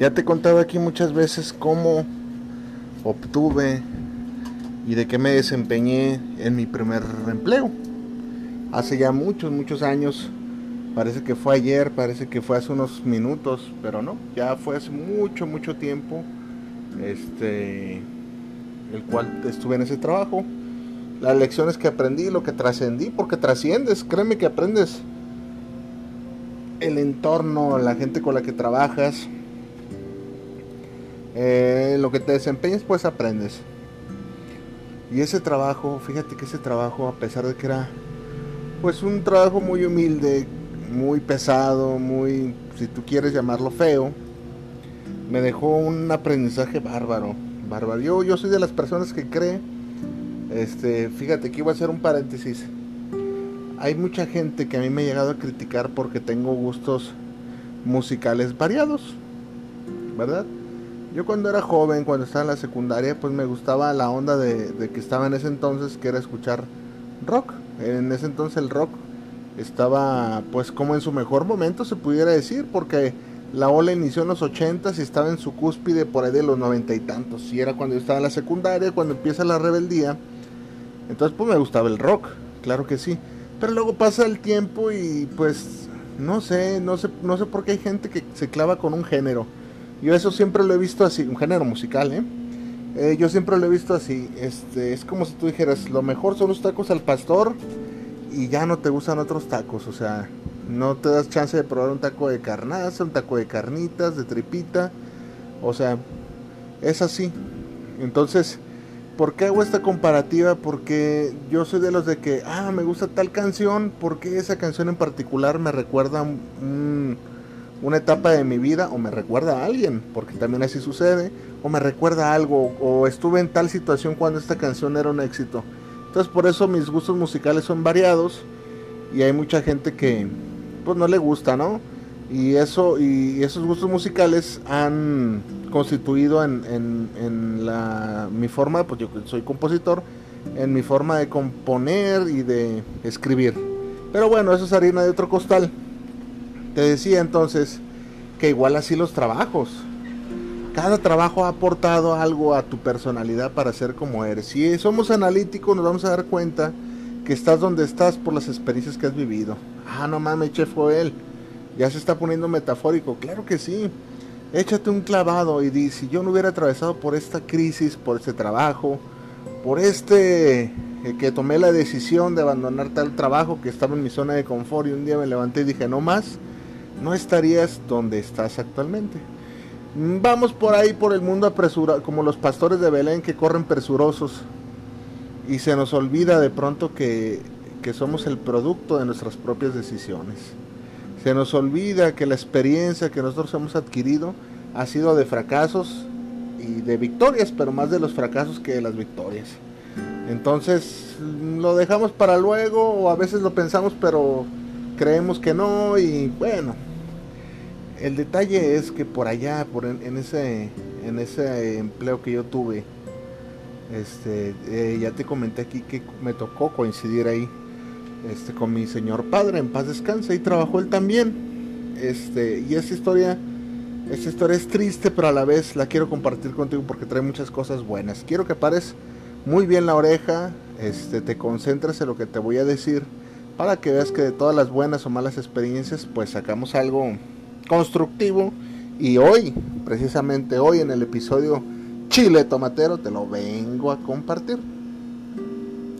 Ya te he contado aquí muchas veces cómo obtuve y de qué me desempeñé en mi primer empleo. Hace ya muchos, muchos años. Parece que fue ayer, parece que fue hace unos minutos, pero no, ya fue hace mucho, mucho tiempo. Este, el cual estuve en ese trabajo. Las lecciones que aprendí, lo que trascendí, porque trasciendes, créeme que aprendes el entorno, la gente con la que trabajas, eh, lo que te desempeñes pues aprendes. Y ese trabajo, fíjate que ese trabajo, a pesar de que era pues un trabajo muy humilde, muy pesado, muy, si tú quieres llamarlo feo, me dejó un aprendizaje bárbaro, bárbaro. Yo, yo soy de las personas que cree, este, fíjate que iba a hacer un paréntesis. Hay mucha gente que a mí me ha llegado a criticar porque tengo gustos musicales variados, ¿verdad? Yo cuando era joven, cuando estaba en la secundaria, pues me gustaba la onda de, que estaba en ese entonces, que era escuchar rock. En ese entonces el rock estaba pues como en su mejor momento se pudiera decir, porque la ola inició en los 80 y estaba en su cúspide por ahí de los noventa y tantos. Y era cuando yo estaba en la secundaria, cuando empieza la rebeldía. Entonces pues me gustaba el rock, claro que sí. Pero luego pasa el tiempo y pues no sé, no sé, no sé por qué hay gente que se clava con un género. Yo eso siempre lo he visto así, un género musical, ¿eh? ¿eh? yo siempre lo he visto así, este, es como si tú dijeras, lo mejor son los tacos al pastor y ya no te gustan otros tacos, o sea, no te das chance de probar un taco de carnaza, un taco de carnitas, de tripita, o sea, es así. Entonces, ¿por qué hago esta comparativa? Porque yo soy de los de que, ah, me gusta tal canción, porque esa canción en particular me recuerda un una etapa de mi vida o me recuerda a alguien, porque también así sucede, o me recuerda algo, o estuve en tal situación cuando esta canción era un éxito. Entonces por eso mis gustos musicales son variados y hay mucha gente que pues no le gusta, ¿no? Y eso y esos gustos musicales han constituido en, en, la, mi forma, pues yo soy compositor, en mi forma de componer y de escribir. Pero bueno, eso es harina de otro costal. Te decía entonces que igual así los trabajos. Cada trabajo ha aportado algo a tu personalidad para ser como eres. Si somos analíticos nos vamos a dar cuenta que estás donde estás por las experiencias que has vivido. Ah, no mames, chef él. Ya se está poniendo metafórico. Claro que sí. Échate un clavado y di, si yo no hubiera atravesado por esta crisis, por este trabajo, por este eh, que tomé la decisión de abandonar tal trabajo que estaba en mi zona de confort y un día me levanté y dije, no más, no estarías donde estás actualmente. Vamos por ahí por el mundo apresurado, como los pastores de Belén que corren presurosos y se nos olvida de pronto que, que somos el producto de nuestras propias decisiones. Se nos olvida que la experiencia que nosotros hemos adquirido ha sido de fracasos y de victorias, pero más de los fracasos que de las victorias. Entonces lo dejamos para luego o a veces lo pensamos pero creemos que no y bueno, el detalle es que por allá, por en, ese, en ese empleo que yo tuve, este, eh, ya te comenté aquí que me tocó coincidir ahí, este, con mi señor padre, en paz descanse, y trabajó él también, este, y esa historia, esta historia es triste, pero a la vez la quiero compartir contigo porque trae muchas cosas buenas. Quiero que pares muy bien la oreja, este, te concentres en lo que te voy a decir, para que veas que de todas las buenas o malas experiencias, pues sacamos algo constructivo. Y hoy, precisamente hoy en el episodio Chile Tomatero, te lo vengo a compartir.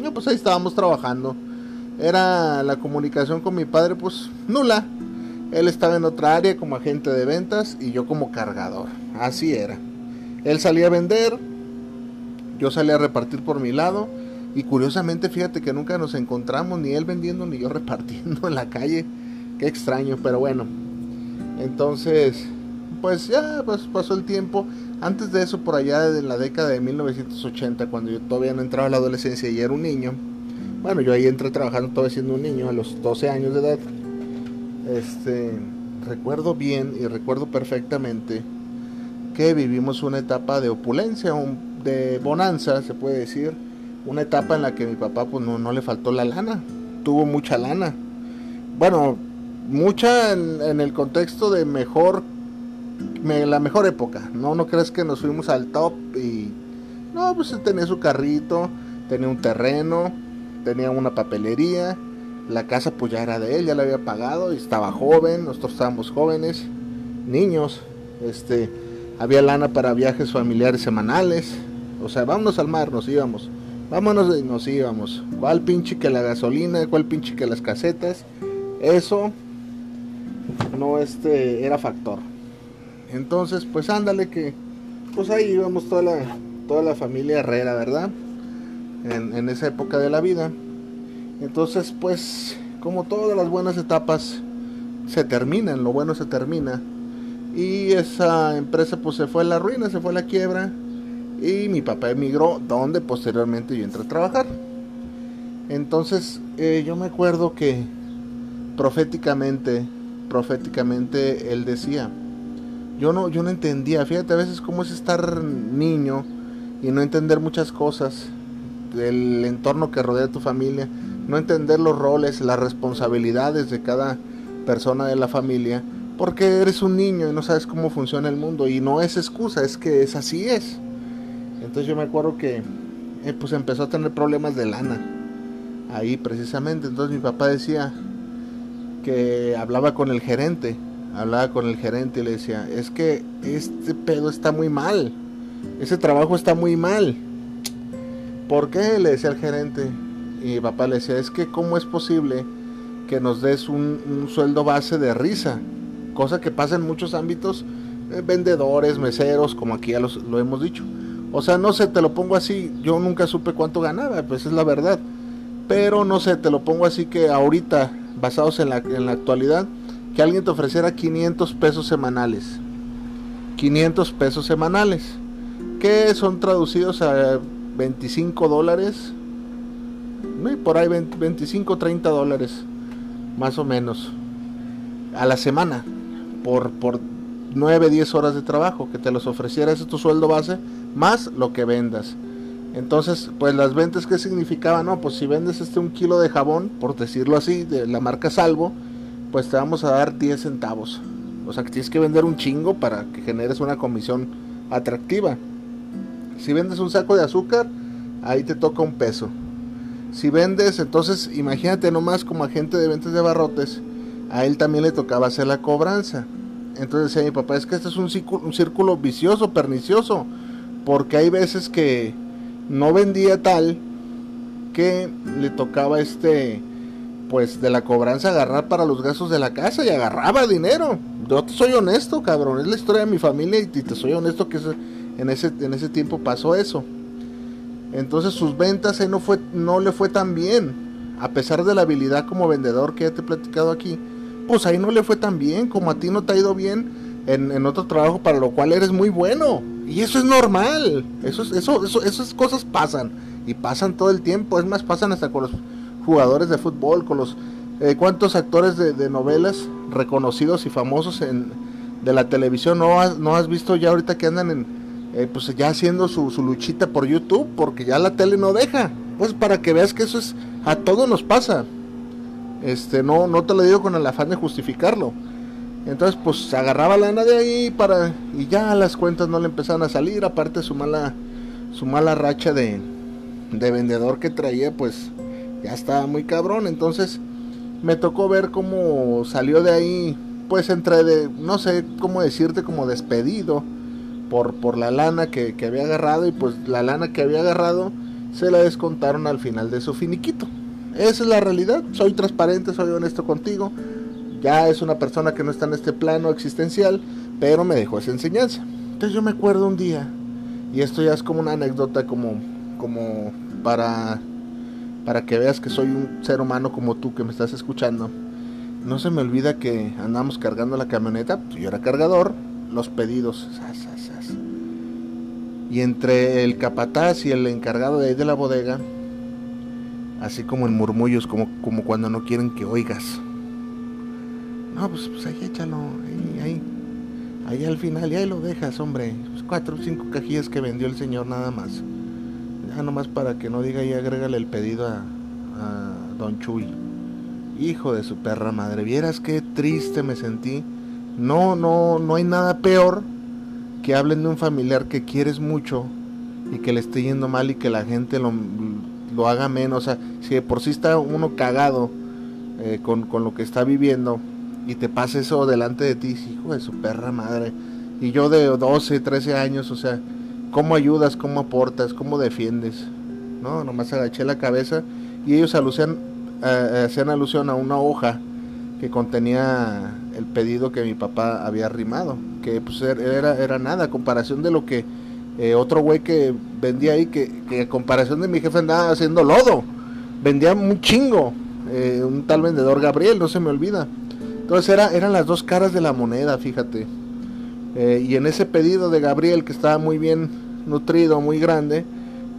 Y pues ahí estábamos trabajando era la comunicación con mi padre pues nula. Él estaba en otra área como agente de ventas y yo como cargador. Así era. Él salía a vender, yo salía a repartir por mi lado y curiosamente fíjate que nunca nos encontramos ni él vendiendo ni yo repartiendo en la calle. Qué extraño, pero bueno. Entonces, pues ya pues pasó el tiempo. Antes de eso, por allá de la década de 1980, cuando yo todavía no entraba a la adolescencia y era un niño, bueno, yo ahí entré trabajando todavía siendo un niño, a los 12 años de edad. Este, recuerdo bien y recuerdo perfectamente que vivimos una etapa de opulencia, de bonanza, se puede decir. Una etapa en la que mi papá pues no, no le faltó la lana, tuvo mucha lana. Bueno, mucha en, el contexto de mejor la mejor época. No, no crees que nos fuimos al top y no, pues tenía su carrito, tenía un terreno, tenía una papelería, la casa pues ya era de él, ya la había pagado y estaba joven, nosotros estábamos jóvenes, niños, este, había lana para viajes familiares semanales, o sea, vámonos al mar, nos íbamos, vámonos y nos íbamos, cuál pinche que la gasolina, cuál pinche que las casetas, eso no este era factor. Entonces, pues ándale que, pues ahí íbamos toda la, toda la familia Herrera, ¿verdad? En, esa época de la vida. Entonces, pues, como todas las buenas etapas se terminan, lo bueno se termina. Y esa empresa pues se fue a la ruina, se fue a la quiebra. Y mi papá emigró, donde posteriormente yo entré a trabajar. Entonces eh, yo me acuerdo que proféticamente, proféticamente él decía, yo no, yo no entendía, fíjate a veces cómo es estar niño y no entender muchas cosas del entorno que rodea a tu familia, no entender los roles, las responsabilidades de cada persona de la familia, porque eres un niño y no sabes cómo funciona el mundo y no es excusa, es que es así es. Entonces yo me acuerdo que eh, pues empezó a tener problemas de lana ahí precisamente, entonces mi papá decía que hablaba con el gerente hablaba con el gerente y le decía, es que este pedo está muy mal, ese trabajo está muy mal. ¿Por qué? Le decía el gerente. Y papá le decía, es que cómo es posible que nos des un, sueldo base de risa, cosa que pasa en muchos ámbitos, eh, vendedores, meseros, como aquí ya lo hemos dicho. O sea, no sé, te lo pongo así, yo nunca supe cuánto ganaba, pues es la verdad. Pero no sé, te lo pongo así que ahorita, basados en la, en la actualidad, que alguien te ofreciera 500 pesos semanales. 500 pesos semanales. Que son traducidos a 25 dólares. Por ahí 25, 30 dólares. Más o menos. A la semana. Por, por 9, 10 horas de trabajo. Que te los ofreciera ese tu sueldo base. Más lo que vendas. Entonces, pues las ventas, ¿qué significaban? No, pues si vendes este un kilo de jabón, por decirlo así, de la marca Salvo, pues te vamos a dar 10 centavos. O sea que tienes que vender un chingo para que generes una comisión atractiva. Si vendes un saco de azúcar, ahí te toca un peso. Si vendes, entonces imagínate nomás como agente de ventas de barrotes, a él también le tocaba hacer la cobranza. Entonces decía mi papá, es que este es un círculo vicioso, pernicioso, porque hay veces que no vendía tal que le tocaba este pues de la cobranza agarrar para los gastos de la casa y agarraba dinero. Yo te soy honesto, cabrón, es la historia de mi familia y te soy honesto que en ese, en ese tiempo pasó eso. Entonces sus ventas ahí no, fue, no le fue tan bien, a pesar de la habilidad como vendedor que ya te he platicado aquí. Pues ahí no le fue tan bien, como a ti no te ha ido bien en, otro trabajo para lo cual eres muy bueno. Y eso es normal, eso, eso, eso, esas cosas pasan y pasan todo el tiempo, es más, pasan hasta con los jugadores de fútbol, con los eh, cuántos actores de, novelas reconocidos y famosos en, de la televisión no has, no has visto ya ahorita que andan en, eh, pues ya haciendo su, su, luchita por YouTube, porque ya la tele no deja. Pues para que veas que eso es, a todos nos pasa. Este, no, no te lo digo con el afán de justificarlo. Entonces, pues agarraba lana de ahí para, y ya las cuentas no le empezaban a salir, aparte su mala, su mala racha de, de vendedor que traía, pues ya estaba muy cabrón. Entonces me tocó ver cómo salió de ahí, pues entre de, no sé cómo decirte, como despedido por, por la lana que, había agarrado y pues la lana que había agarrado se la descontaron al final de su finiquito. Esa es la realidad. Soy transparente, soy honesto contigo. Ya es una persona que no está en este plano existencial, pero me dejó esa enseñanza. Entonces yo me acuerdo un día, y esto ya es como una anécdota, como, como para, para que veas que soy un ser humano como tú que me estás escuchando. No se me olvida que andamos cargando la camioneta, yo era cargador, los pedidos. Y entre el capataz y el encargado de ahí de la bodega, así como en murmullos, como, como cuando no quieren que oigas. No, pues, pues ahí échalo, ahí, ahí, ahí al final, y ahí lo dejas, hombre. Pues cuatro o cinco cajillas que vendió el señor nada más. Ya nomás para que no diga y agrégale el pedido a, Don Chuy. Hijo de su perra madre, vieras qué triste me sentí. No, no, no hay nada peor que hablen de un familiar que quieres mucho y que le esté yendo mal y que la gente lo, lo haga menos. O sea, si de por sí está uno cagado eh, con, con, lo que está viviendo y te pasa eso delante de ti, hijo de su perra madre. Y yo de 12, 13 años, o sea, ¿cómo ayudas? ¿Cómo aportas? ¿Cómo defiendes? No, nomás agaché la cabeza y ellos alucían, eh, hacían alusión a una hoja que contenía el pedido que mi papá había arrimado, que pues er, era, era nada, a comparación de lo que eh, otro güey que vendía ahí, que, que, a comparación de mi jefe andaba haciendo lodo, vendía un chingo, eh, un tal vendedor Gabriel, no se me olvida. Entonces era, eran las dos caras de la moneda, fíjate. Eh, y en ese pedido de Gabriel, que estaba muy bien nutrido, muy grande,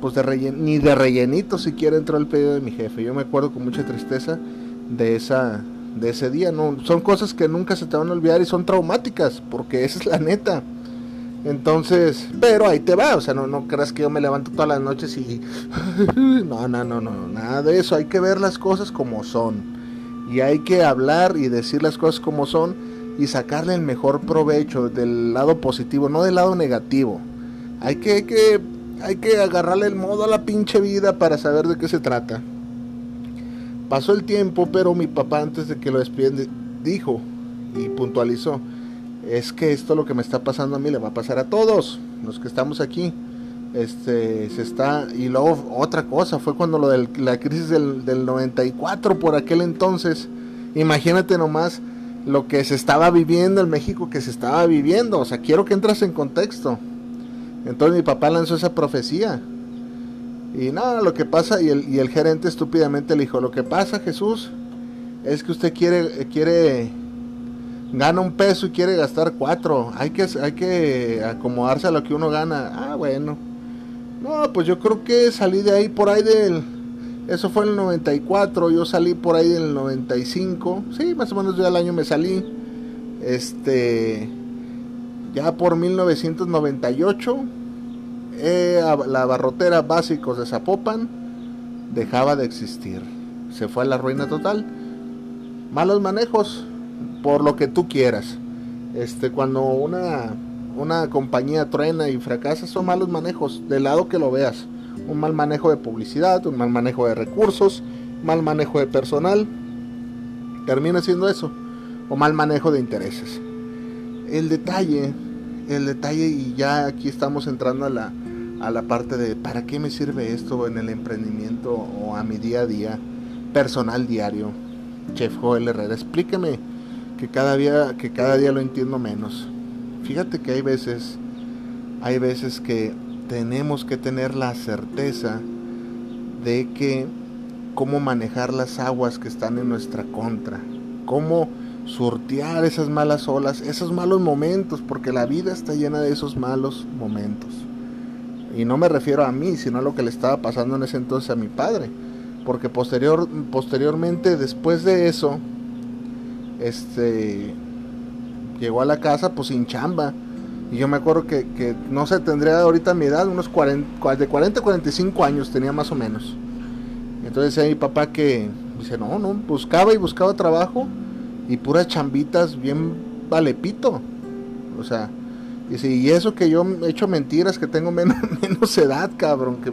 pues de rellen ni de rellenito siquiera entró el pedido de mi jefe. Yo me acuerdo con mucha tristeza de esa de ese día. No, son cosas que nunca se te van a olvidar y son traumáticas, porque esa es la neta. Entonces, pero ahí te va, o sea, no, no creas que yo me levanto todas las noches y... no, no, no, no, nada de eso. Hay que ver las cosas como son. Y hay que hablar y decir las cosas como son y sacarle el mejor provecho del lado positivo, no del lado negativo. Hay que, hay que, hay que agarrarle el modo a la pinche vida para saber de qué se trata. Pasó el tiempo, pero mi papá antes de que lo despiden dijo y puntualizó, es que esto lo que me está pasando a mí le va a pasar a todos los que estamos aquí. Este, se está, y luego otra cosa, fue cuando lo de la crisis del, del 94 por aquel entonces, imagínate nomás lo que se estaba viviendo en México, que se estaba viviendo, o sea, quiero que entras en contexto. Entonces mi papá lanzó esa profecía, y nada, lo que pasa, y el, y el gerente estúpidamente le dijo, lo que pasa Jesús es que usted quiere, quiere, gana un peso y quiere gastar cuatro, hay que, hay que acomodarse a lo que uno gana. Ah, bueno. No, pues yo creo que salí de ahí por ahí del, eso fue en el 94, yo salí por ahí del 95, sí, más o menos ya el año me salí, este, ya por 1998 eh, la barrotera básicos de Zapopan dejaba de existir. Se fue a la ruina total. Malos manejos, por lo que tú quieras. Este, cuando una, una compañía truena y fracasa, son malos manejos, del lado que lo veas. Un mal manejo de publicidad, un mal manejo de recursos, mal manejo de personal. Termina siendo eso. O mal manejo de intereses. El detalle, el detalle, y ya aquí estamos entrando a la, a la parte de para qué me sirve esto en el emprendimiento o a mi día a día personal diario. Chef Joel Herrera, explíqueme que cada día que cada día lo entiendo menos. Fíjate que hay veces hay veces que tenemos que tener la certeza de que cómo manejar las aguas que están en nuestra contra, cómo sortear esas malas olas, esos malos momentos, porque la vida está llena de esos malos momentos. Y no me refiero a mí, sino a lo que le estaba pasando en ese entonces a mi padre. Porque posterior, posteriormente, después de eso, este llegó a la casa pues sin chamba. Y yo me acuerdo que, que no sé, tendría ahorita mi edad, unos 40, de 40 a 45 años tenía más o menos. Entonces decía mi papá que, dice, no, no, buscaba y buscaba trabajo y puras chambitas bien valepito. O sea, y eso que yo he hecho mentiras, que tengo menos, menos edad, cabrón, que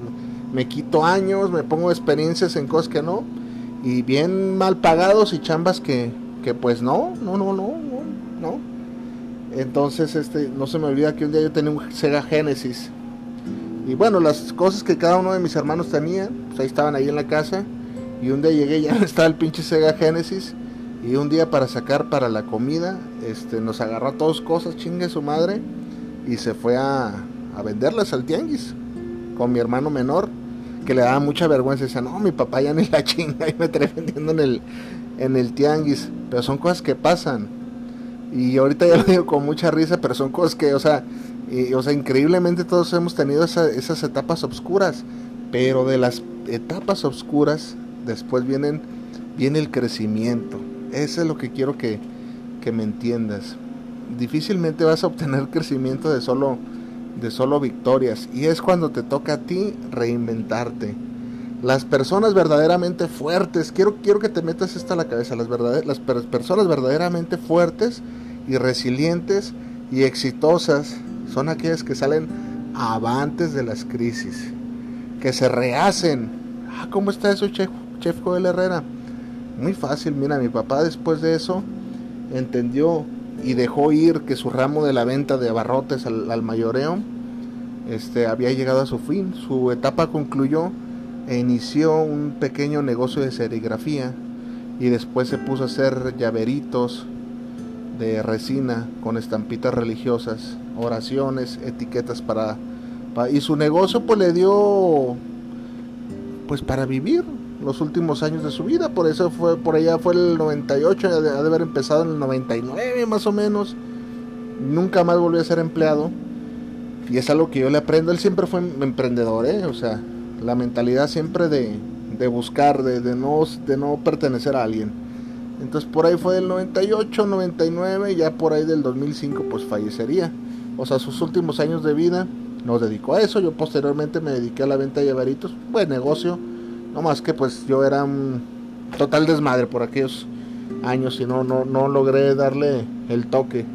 me quito años, me pongo experiencias en cosas que no, y bien mal pagados y chambas que, que pues no, no, no, no, no, no. Entonces, este, no se me olvida que un día yo tenía un Sega Genesis. Y bueno, las cosas que cada uno de mis hermanos tenía, pues ahí estaban ahí en la casa. Y un día llegué, ya estaba el pinche Sega Genesis. Y un día para sacar para la comida, este, nos agarró a todos cosas, chingue su madre. Y se fue a, a venderlas al tianguis con mi hermano menor, que le daba mucha vergüenza. Decía, no, mi papá ya ni la chinga y me trae vendiendo en el, en el tianguis. Pero son cosas que pasan. Y ahorita ya lo digo con mucha risa, pero son cosas que, o sea, o sea, increíblemente todos hemos tenido esas etapas oscuras. Pero de las etapas oscuras, después vienen, viene el crecimiento. Eso es lo que quiero que, que me entiendas. Difícilmente vas a obtener crecimiento de solo, de solo victorias. Y es cuando te toca a ti reinventarte. Las personas verdaderamente fuertes, quiero, quiero que te metas esto a la cabeza, las, las personas verdaderamente fuertes y resilientes y exitosas son aquellas que salen avantes de las crisis, que se rehacen. Ah, ¿cómo está eso, Chef, Chef Herrera? Muy fácil, mira, mi papá después de eso entendió y dejó ir que su ramo de la venta de abarrotes al, al mayoreo este, había llegado a su fin, su etapa concluyó e inició un pequeño negocio de serigrafía y después se puso a hacer llaveritos de resina con estampitas religiosas, oraciones, etiquetas para, y su negocio pues le dio pues para vivir los últimos años de su vida, por eso fue por allá fue el 98, ha de, haber empezado en el 99 más o menos. Nunca más volvió a ser empleado. Y es algo que yo le aprendo, él siempre fue emprendedor, ¿eh? o sea, la mentalidad siempre de, de buscar, de, de, no, de no pertenecer a alguien. Entonces por ahí fue del 98, 99, ya por ahí del 2005 pues fallecería. O sea, sus últimos años de vida nos dedicó a eso. Yo posteriormente me dediqué a la venta de llaveritos, buen negocio. No más que pues yo era un total desmadre por aquellos años y no, no, no logré darle el toque,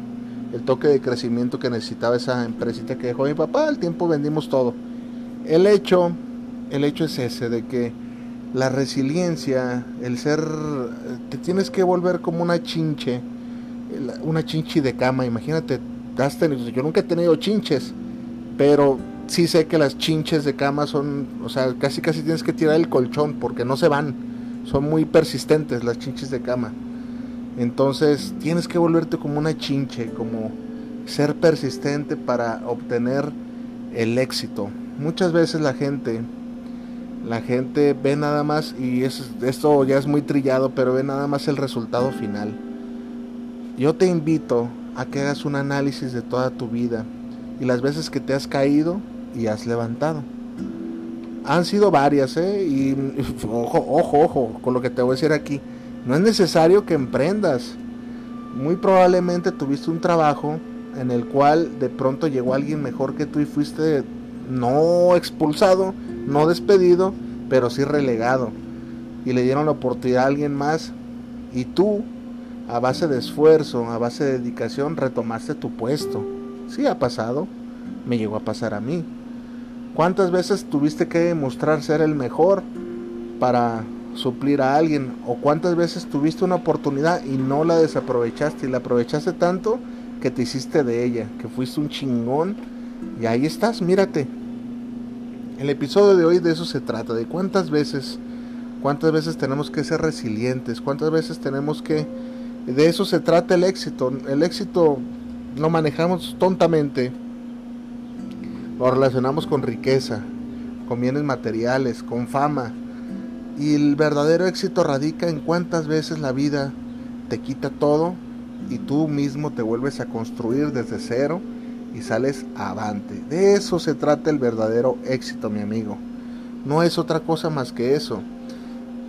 el toque de crecimiento que necesitaba esa empresita que dejó mi papá. Al tiempo vendimos todo. El hecho el hecho es ese, de que la resiliencia, el ser, te tienes que volver como una chinche, una chinchi de cama, imagínate, has tenido, yo nunca he tenido chinches, pero sí sé que las chinches de cama son, o sea, casi casi tienes que tirar el colchón porque no se van, son muy persistentes las chinches de cama. Entonces tienes que volverte como una chinche, como ser persistente para obtener el éxito. Muchas veces la gente la gente ve nada más, y esto ya es muy trillado, pero ve nada más el resultado final. Yo te invito a que hagas un análisis de toda tu vida y las veces que te has caído y has levantado. Han sido varias, ¿eh? Y ojo, ojo, ojo, con lo que te voy a decir aquí. No es necesario que emprendas. Muy probablemente tuviste un trabajo en el cual de pronto llegó alguien mejor que tú y fuiste no expulsado, no despedido, pero sí relegado. Y le dieron la oportunidad a alguien más. Y tú, a base de esfuerzo, a base de dedicación, retomaste tu puesto. Sí ha pasado. Me llegó a pasar a mí. ¿Cuántas veces tuviste que demostrar ser el mejor para suplir a alguien? ¿O cuántas veces tuviste una oportunidad y no la desaprovechaste y la aprovechaste tanto que te hiciste de ella, que fuiste un chingón y ahí estás, mírate, el episodio de hoy de eso se trata, de cuántas veces, cuántas veces tenemos que ser resilientes, cuántas veces tenemos que, de eso se trata el éxito. El éxito lo manejamos tontamente, lo relacionamos con riqueza, con bienes materiales, con fama. Y el verdadero éxito radica en cuántas veces la vida te quita todo y tú mismo te vuelves a construir desde cero y sales avante. De eso se trata el verdadero éxito, mi amigo. No es otra cosa más que eso.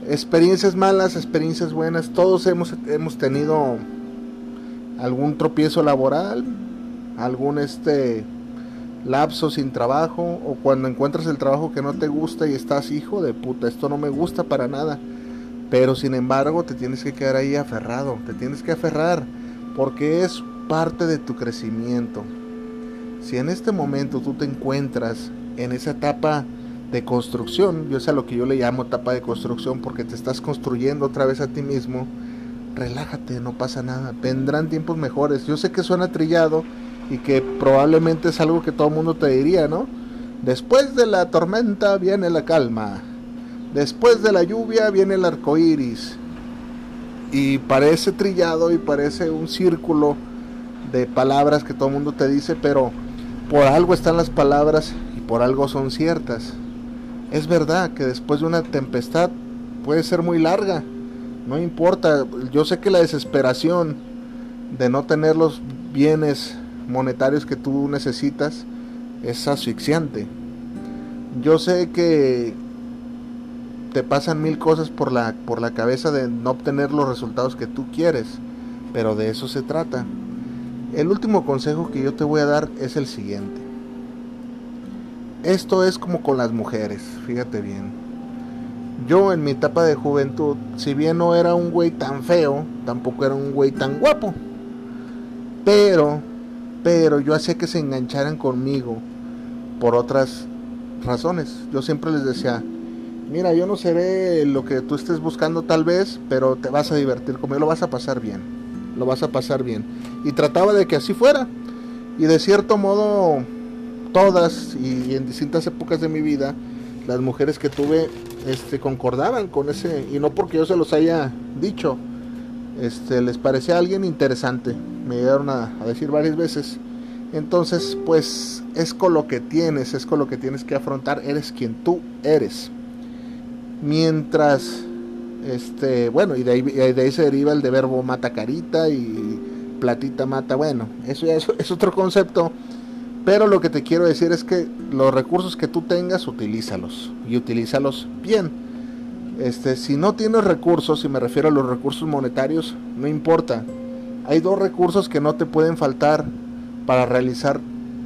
Experiencias malas, experiencias buenas, todos hemos, hemos tenido algún tropiezo laboral, algún este lapso sin trabajo o cuando encuentras el trabajo que no te gusta y estás hijo de puta, esto no me gusta para nada. Pero sin embargo te tienes que quedar ahí aferrado, te tienes que aferrar porque es parte de tu crecimiento. Si en este momento tú te encuentras en esa etapa de construcción, yo sé a lo que yo le llamo etapa de construcción porque te estás construyendo otra vez a ti mismo, relájate, no pasa nada, vendrán tiempos mejores. Yo sé que suena trillado y que probablemente es algo que todo el mundo te diría, ¿no? Después de la tormenta viene la calma. Después de la lluvia viene el arco iris. Y parece trillado y parece un círculo de palabras que todo el mundo te dice, pero por algo están las palabras y por algo son ciertas. Es verdad que después de una tempestad puede ser muy larga, no importa, yo sé que la desesperación de no tener los bienes monetarios que tú necesitas es asfixiante. Yo sé que te pasan mil cosas por la, por la cabeza de no obtener los resultados que tú quieres, pero de eso se trata. El último consejo que yo te voy a dar es el siguiente. Esto es como con las mujeres, fíjate bien. Yo en mi etapa de juventud, si bien no era un güey tan feo, tampoco era un güey tan guapo. Pero, pero yo hacía que se engancharan conmigo por otras razones. Yo siempre les decía, mira, yo no seré lo que tú estés buscando tal vez, pero te vas a divertir conmigo, lo vas a pasar bien, lo vas a pasar bien. Y trataba de que así fuera. Y de cierto modo, todas y en distintas épocas de mi vida, las mujeres que tuve este, concordaban con ese, y no porque yo se los haya dicho, este, les parecía alguien interesante, me llegaron a, a decir varias veces. Entonces, pues es con lo que tienes, es con lo que tienes que afrontar, eres quien tú eres. Mientras, este, bueno, y de ahí, de ahí se deriva el de verbo mata carita y platita mata, bueno, eso ya es, otro concepto. Pero lo que te quiero decir es que los recursos que tú tengas, utilízalos y utilízalos bien. Este, si no tienes recursos, y me refiero a los recursos monetarios, no importa. Hay dos recursos que no te pueden faltar para realizar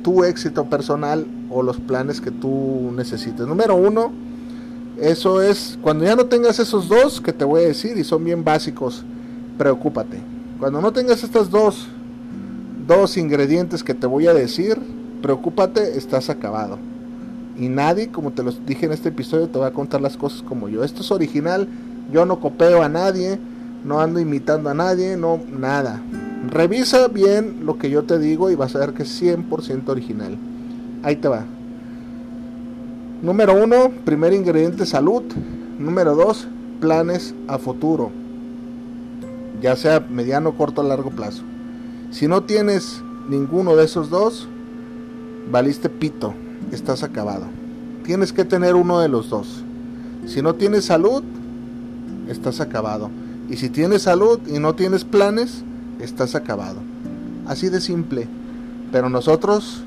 tu éxito personal o los planes que tú necesites. Número uno, eso es, cuando ya no tengas esos dos que te voy a decir y son bien básicos, preocúpate. Cuando no tengas estos dos, dos ingredientes que te voy a decir, preocúpate, estás acabado. Y nadie, como te lo dije en este episodio, te va a contar las cosas como yo. Esto es original, yo no copeo a nadie, no ando imitando a nadie, no, nada. Revisa bien lo que yo te digo y vas a ver que es 100% original. Ahí te va. Número uno, primer ingrediente, salud. Número dos, planes a futuro. Ya sea mediano, corto o largo plazo. Si no tienes ninguno de esos dos, valiste pito, estás acabado. Tienes que tener uno de los dos. Si no tienes salud, estás acabado. Y si tienes salud y no tienes planes, estás acabado. Así de simple. Pero nosotros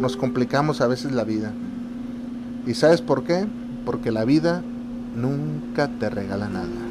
nos complicamos a veces la vida. ¿Y sabes por qué? Porque la vida nunca te regala nada.